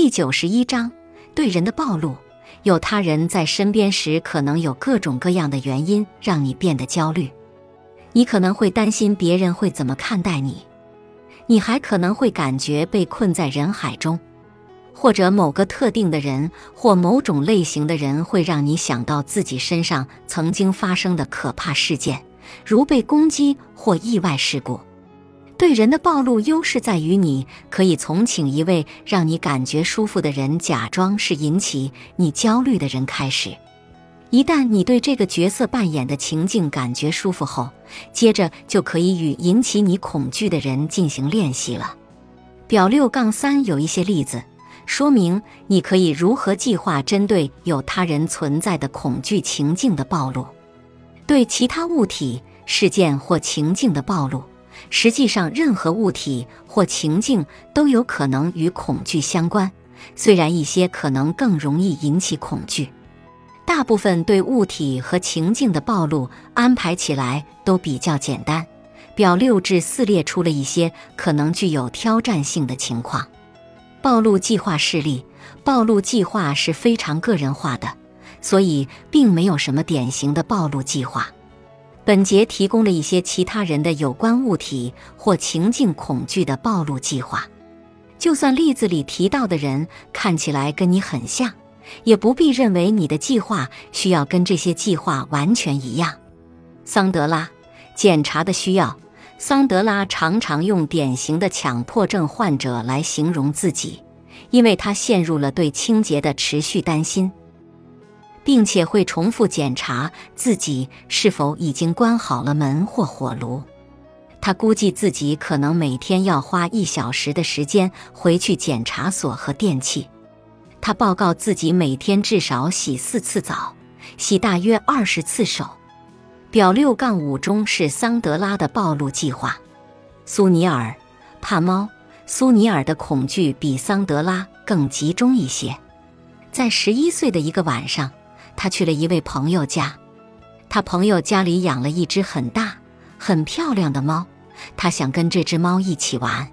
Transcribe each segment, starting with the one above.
第九十一章对人的暴露。有他人在身边时，可能有各种各样的原因让你变得焦虑。你可能会担心别人会怎么看待你，你还可能会感觉被困在人海中，或者某个特定的人或某种类型的人会让你想到自己身上曾经发生的可怕事件，如被攻击或意外事故。对人的暴露优势在于，你可以从请一位让你感觉舒服的人假装是引起你焦虑的人开始。一旦你对这个角色扮演的情境感觉舒服后，接着就可以与引起你恐惧的人进行练习了。表六杠三有一些例子说明你可以如何计划针对有他人存在的恐惧情境的暴露，对其他物体、事件或情境的暴露。实际上，任何物体或情境都有可能与恐惧相关，虽然一些可能更容易引起恐惧。大部分对物体和情境的暴露安排起来都比较简单。表六至四列出了一些可能具有挑战性的情况。暴露计划示例：暴露计划是非常个人化的，所以并没有什么典型的暴露计划。本节提供了一些其他人的有关物体或情境恐惧的暴露计划，就算例子里提到的人看起来跟你很像，也不必认为你的计划需要跟这些计划完全一样。桑德拉，检查的需要。桑德拉常常用典型的强迫症患者来形容自己，因为他陷入了对清洁的持续担心。并且会重复检查自己是否已经关好了门或火炉。他估计自己可能每天要花一小时的时间回去检查锁和电器。他报告自己每天至少洗四次澡，洗大约二十次手。表六杠五中是桑德拉的暴露计划。苏尼尔怕猫。苏尼尔的恐惧比桑德拉更集中一些。在十一岁的一个晚上。他去了一位朋友家，他朋友家里养了一只很大、很漂亮的猫，他想跟这只猫一起玩。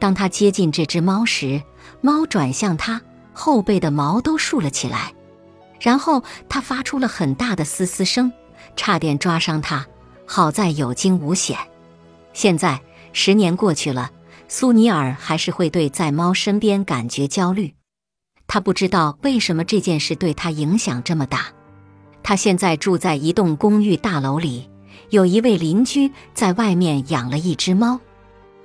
当他接近这只猫时，猫转向他，后背的毛都竖了起来，然后他发出了很大的嘶嘶声，差点抓伤它。好在有惊无险。现在十年过去了，苏尼尔还是会对在猫身边感觉焦虑。他不知道为什么这件事对他影响这么大。他现在住在一栋公寓大楼里，有一位邻居在外面养了一只猫。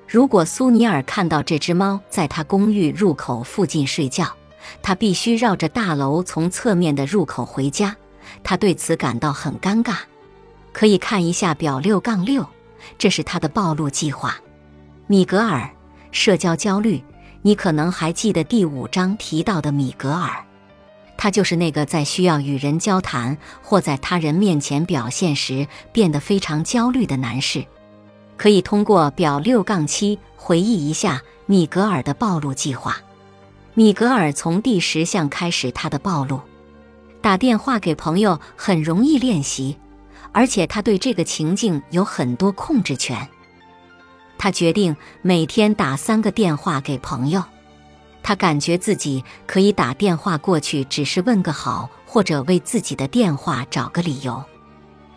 如果苏尼尔看到这只猫在他公寓入口附近睡觉，他必须绕着大楼从侧面的入口回家。他对此感到很尴尬。可以看一下表六杠六，这是他的暴露计划。米格尔，社交焦虑。你可能还记得第五章提到的米格尔，他就是那个在需要与人交谈或在他人面前表现时变得非常焦虑的男士。可以通过表六杠七回忆一下米格尔的暴露计划。米格尔从第十项开始他的暴露，打电话给朋友很容易练习，而且他对这个情境有很多控制权。他决定每天打三个电话给朋友，他感觉自己可以打电话过去，只是问个好，或者为自己的电话找个理由。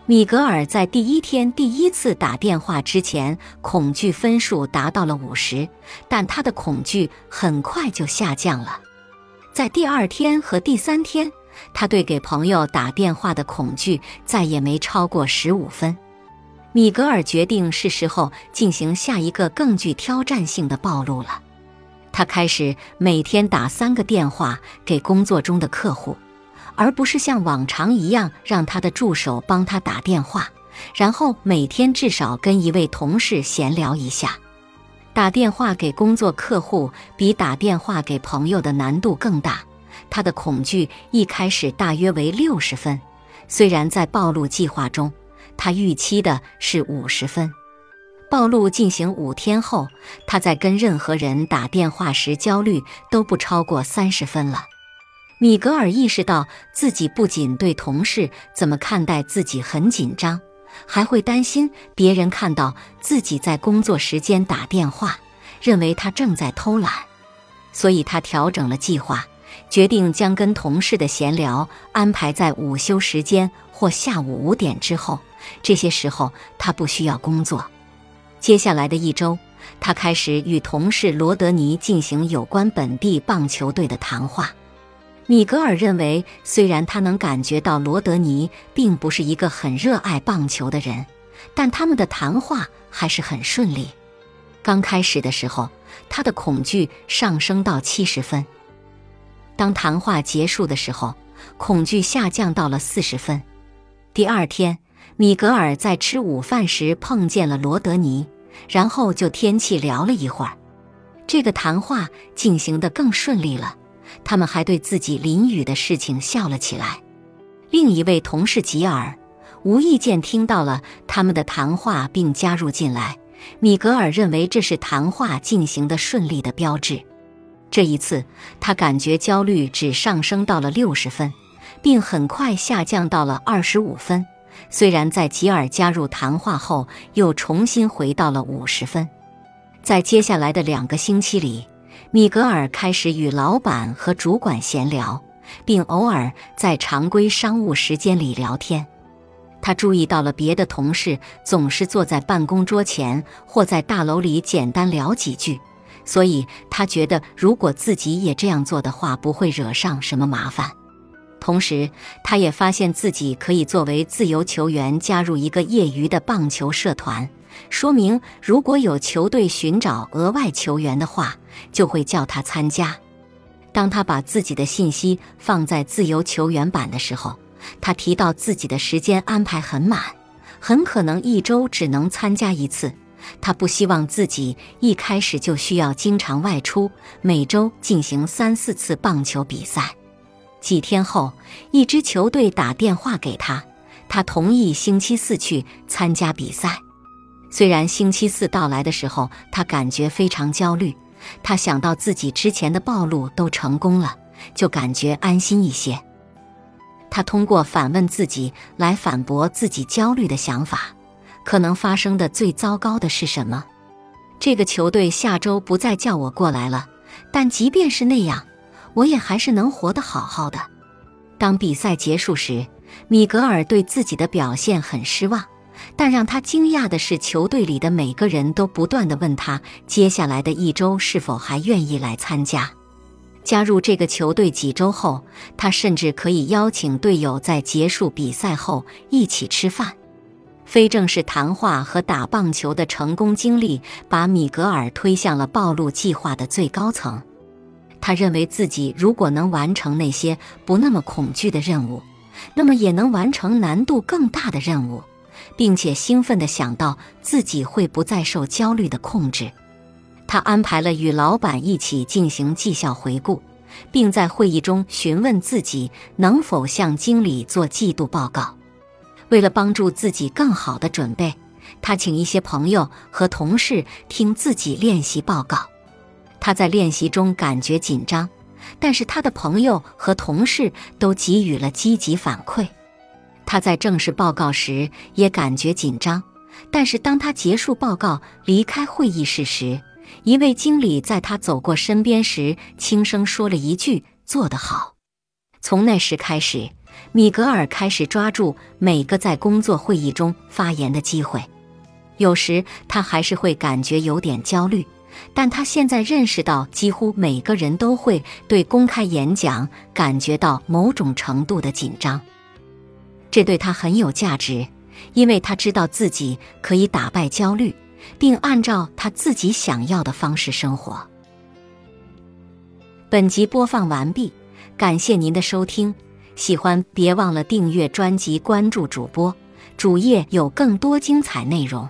米格尔在第一天第一次打电话之前，恐惧分数达到了五十，但他的恐惧很快就下降了。在第二天和第三天，他对给朋友打电话的恐惧再也没超过十五分。米格尔决定是时候进行下一个更具挑战性的暴露了。他开始每天打三个电话给工作中的客户，而不是像往常一样让他的助手帮他打电话，然后每天至少跟一位同事闲聊一下。打电话给工作客户比打电话给朋友的难度更大。他的恐惧一开始大约为六十分，虽然在暴露计划中。他预期的是五十分。暴露进行五天后，他在跟任何人打电话时焦虑都不超过三十分了。米格尔意识到自己不仅对同事怎么看待自己很紧张，还会担心别人看到自己在工作时间打电话，认为他正在偷懒。所以他调整了计划，决定将跟同事的闲聊安排在午休时间或下午五点之后。这些时候他不需要工作。接下来的一周，他开始与同事罗德尼进行有关本地棒球队的谈话。米格尔认为，虽然他能感觉到罗德尼并不是一个很热爱棒球的人，但他们的谈话还是很顺利。刚开始的时候，他的恐惧上升到七十分。当谈话结束的时候，恐惧下降到了四十分。第二天，米格尔在吃午饭时碰见了罗德尼，然后就天气聊了一会儿。这个谈话进行得更顺利了。他们还对自己淋雨的事情笑了起来。另一位同事吉尔无意间听到了他们的谈话，并加入进来。米格尔认为这是谈话进行的顺利的标志。这一次，他感觉焦虑只上升到了六十分，并很快下降到了二十五分。虽然在吉尔加入谈话后，又重新回到了五十分。在接下来的两个星期里。米格尔开始与老板和主管闲聊，并偶尔在常规商务时间里聊天。他注意到了别的同事总是坐在办公桌前或在大楼里简单聊几句，所以他觉得如果自己也这样做的话，不会惹上什么麻烦。同时，他也发现自己可以作为自由球员加入一个业余的棒球社团。说明，如果有球队寻找额外球员的话，就会叫他参加。当他把自己的信息放在自由球员版的时候，他提到自己的时间安排很满，很可能一周只能参加一次。他不希望自己一开始就需要经常外出，每周进行三四次棒球比赛。几天后，一支球队打电话给他，他同意星期四去参加比赛。虽然星期四到来的时候，他感觉非常焦虑。他想到自己之前的暴露都成功了，就感觉安心一些。他通过反问自己来反驳自己焦虑的想法：可能发生的最糟糕的是什么？这个球队下周不再叫我过来了。但即便是那样，我也还是能活得好好的。当比赛结束时，米格尔对自己的表现很失望。但让他惊讶的是，球队里的每个人都不断地问他，接下来的一周是否还愿意来参加。加入这个球队几周后，他甚至可以邀请队友在结束比赛后一起吃饭。非正式谈话和打棒球的成功经历，把米格尔推向了暴露计划的最高层。他认为自己如果能完成那些不那么恐惧的任务，那么也能完成难度更大的任务。并且兴奋地想到自己会不再受焦虑的控制，他安排了与老板一起进行绩效回顾，并在会议中询问自己能否向经理做季度报告。为了帮助自己更好地准备，他请一些朋友和同事听自己练习报告。他在练习中感觉紧张，但是他的朋友和同事都给予了积极反馈。他在正式报告时也感觉紧张，但是当他结束报告离开会议室时，一位经理在他走过身边时轻声说了一句：“做得好。”从那时开始，米格尔开始抓住每个在工作会议中发言的机会。有时他还是会感觉有点焦虑，但他现在认识到，几乎每个人都会对公开演讲感觉到某种程度的紧张。这对他很有价值，因为他知道自己可以打败焦虑，并按照他自己想要的方式生活。本集播放完毕，感谢您的收听，喜欢别忘了订阅专辑、关注主播，主页有更多精彩内容。